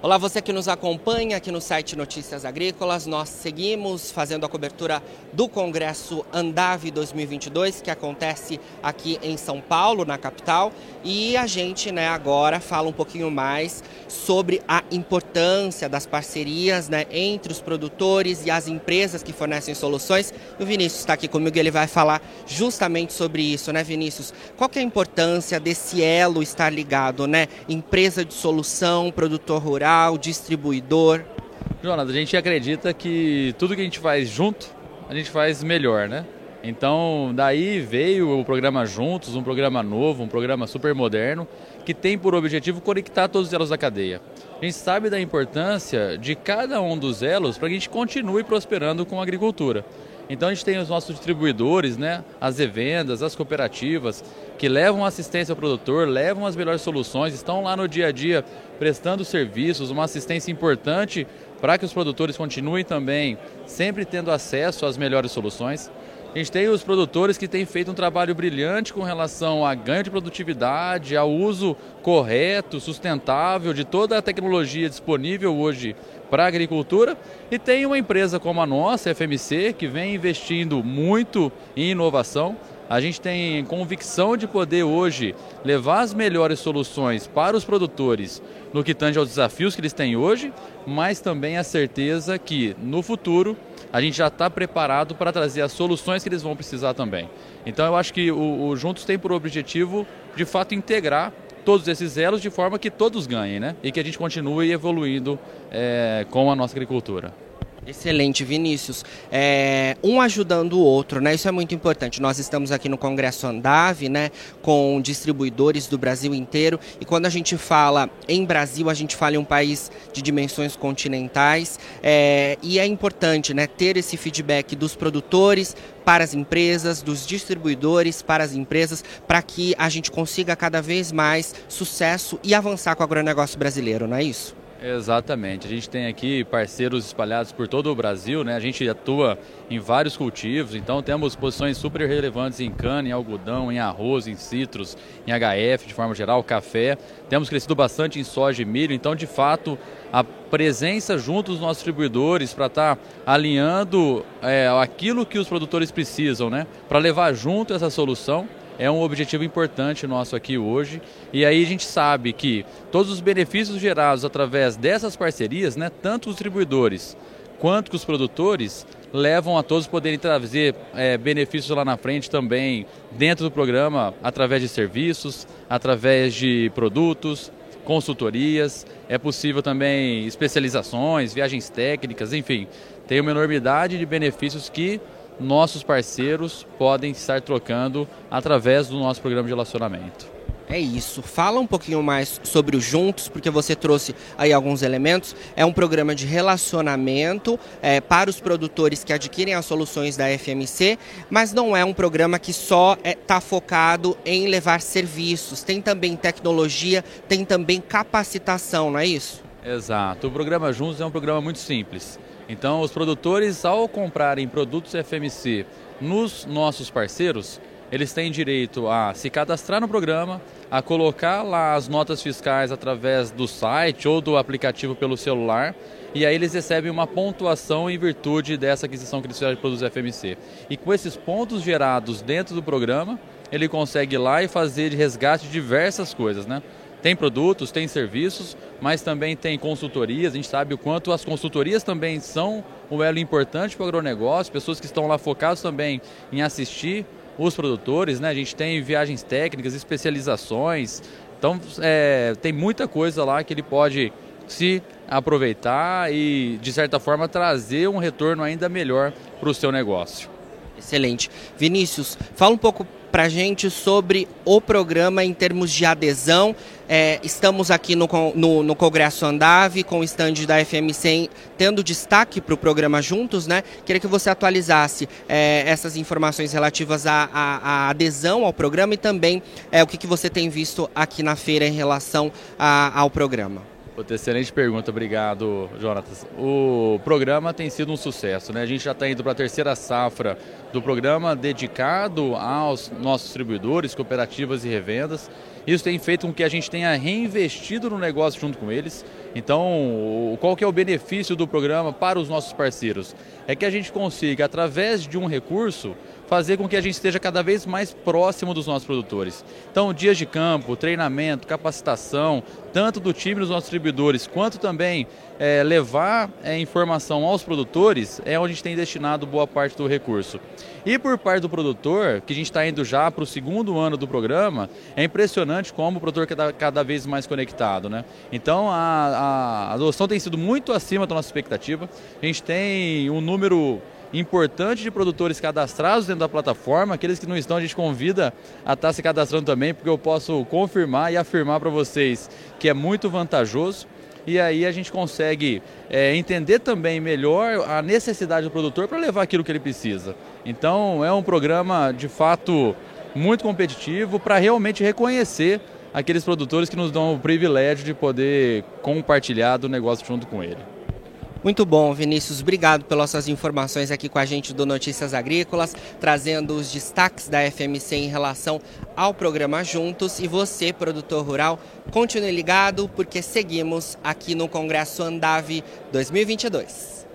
Olá, você que nos acompanha aqui no site Notícias Agrícolas. Nós seguimos fazendo a cobertura do Congresso Andave 2022, que acontece aqui em São Paulo, na capital. E a gente, né, agora fala um pouquinho mais sobre a importância das parcerias, né, entre os produtores e as empresas que fornecem soluções. E o Vinícius está aqui comigo e ele vai falar justamente sobre isso, né, Vinícius? Qual que é a importância desse elo estar ligado, né? Empresa de solução, produtor rural rural, distribuidor? Jonas, a gente acredita que tudo que a gente faz junto, a gente faz melhor, né? Então, daí veio o programa Juntos, um programa novo, um programa super moderno, que tem por objetivo conectar todos os elos da cadeia. A gente sabe da importância de cada um dos elos para que a gente continue prosperando com a agricultura. Então a gente tem os nossos distribuidores, né, as revendas, as cooperativas, que levam assistência ao produtor, levam as melhores soluções, estão lá no dia a dia prestando serviços, uma assistência importante para que os produtores continuem também sempre tendo acesso às melhores soluções. A gente tem os produtores que têm feito um trabalho brilhante com relação a ganho de produtividade, ao uso correto, sustentável de toda a tecnologia disponível hoje para a agricultura. E tem uma empresa como a nossa, a FMC, que vem investindo muito em inovação. A gente tem convicção de poder hoje levar as melhores soluções para os produtores no que tange aos desafios que eles têm hoje, mas também a certeza que no futuro a gente já está preparado para trazer as soluções que eles vão precisar também. Então eu acho que o, o Juntos tem por objetivo, de fato, integrar todos esses elos de forma que todos ganhem, né? E que a gente continue evoluindo é, com a nossa agricultura. Excelente, Vinícius. É, um ajudando o outro, né? Isso é muito importante. Nós estamos aqui no Congresso Andave, né? Com distribuidores do Brasil inteiro. E quando a gente fala em Brasil, a gente fala em um país de dimensões continentais. É, e é importante, né? Ter esse feedback dos produtores para as empresas, dos distribuidores para as empresas, para que a gente consiga cada vez mais sucesso e avançar com o agronegócio brasileiro, não é isso? Exatamente. A gente tem aqui parceiros espalhados por todo o Brasil, né? A gente atua em vários cultivos, então temos posições super relevantes em cana, em algodão, em arroz, em citros, em HF, de forma geral, café. Temos crescido bastante em soja e milho, então de fato a presença junto dos nossos distribuidores para estar tá alinhando é, aquilo que os produtores precisam, né? Para levar junto essa solução é um objetivo importante nosso aqui hoje. E aí a gente sabe que todos os benefícios gerados através dessas parcerias, né, tanto os distribuidores quanto os produtores, levam a todos poderem trazer é, benefícios lá na frente também dentro do programa, através de serviços, através de produtos, consultorias, é possível também especializações, viagens técnicas, enfim, tem uma enormidade de benefícios que nossos parceiros podem estar trocando através do nosso programa de relacionamento. É isso. Fala um pouquinho mais sobre o Juntos, porque você trouxe aí alguns elementos. É um programa de relacionamento é, para os produtores que adquirem as soluções da FMC, mas não é um programa que só está é, tá focado em levar serviços. Tem também tecnologia, tem também capacitação, não é isso? Exato. O programa Juntos é um programa muito simples. Então, os produtores, ao comprarem produtos FMC nos nossos parceiros, eles têm direito a se cadastrar no programa, a colocar lá as notas fiscais através do site ou do aplicativo pelo celular, e aí eles recebem uma pontuação em virtude dessa aquisição que eles fizeram de produtos FMC. E com esses pontos gerados dentro do programa, ele consegue ir lá e fazer de resgate diversas coisas, né? Tem produtos, tem serviços, mas também tem consultorias. A gente sabe o quanto as consultorias também são um elo importante para o agronegócio, pessoas que estão lá focadas também em assistir os produtores. Né? A gente tem viagens técnicas, especializações. Então, é, tem muita coisa lá que ele pode se aproveitar e, de certa forma, trazer um retorno ainda melhor para o seu negócio. Excelente. Vinícius, fala um pouco para a gente sobre o programa em termos de adesão. É, estamos aqui no, no, no, Congresso Andave com o estande da FMC tendo destaque para o programa Juntos, né? Queria que você atualizasse é, essas informações relativas à, à, à, adesão ao programa e também é, o que, que você tem visto aqui na feira em relação a, ao programa. Outra excelente pergunta, obrigado, Jonatas. O programa tem sido um sucesso, né? A gente já está indo para a terceira safra do programa dedicado aos nossos distribuidores, cooperativas e revendas. Isso tem feito com que a gente tenha reinvestido no negócio junto com eles. Então, qual que é o benefício do programa para os nossos parceiros? É que a gente consiga, através de um recurso, fazer com que a gente esteja cada vez mais próximo dos nossos produtores. Então, dias de campo, treinamento, capacitação, tanto do time dos nossos distribuidores, quanto também é, levar é, informação aos produtores, é onde a gente tem destinado boa parte do recurso. E por parte do produtor, que a gente está indo já para o segundo ano do programa, é impressionante como o produtor está cada vez mais conectado. Né? Então, a, a adoção tem sido muito acima da nossa expectativa. A gente tem um número importante de produtores cadastrados dentro da plataforma. Aqueles que não estão, a gente convida a estar se cadastrando também, porque eu posso confirmar e afirmar para vocês que é muito vantajoso. E aí a gente consegue é, entender também melhor a necessidade do produtor para levar aquilo que ele precisa. Então é um programa de fato muito competitivo para realmente reconhecer aqueles produtores que nos dão o privilégio de poder compartilhar do negócio junto com ele. Muito bom, Vinícius. Obrigado pelas suas informações aqui com a gente do Notícias Agrícolas, trazendo os destaques da FMC em relação ao programa Juntos. E você, produtor rural, continue ligado porque seguimos aqui no Congresso Andave 2022.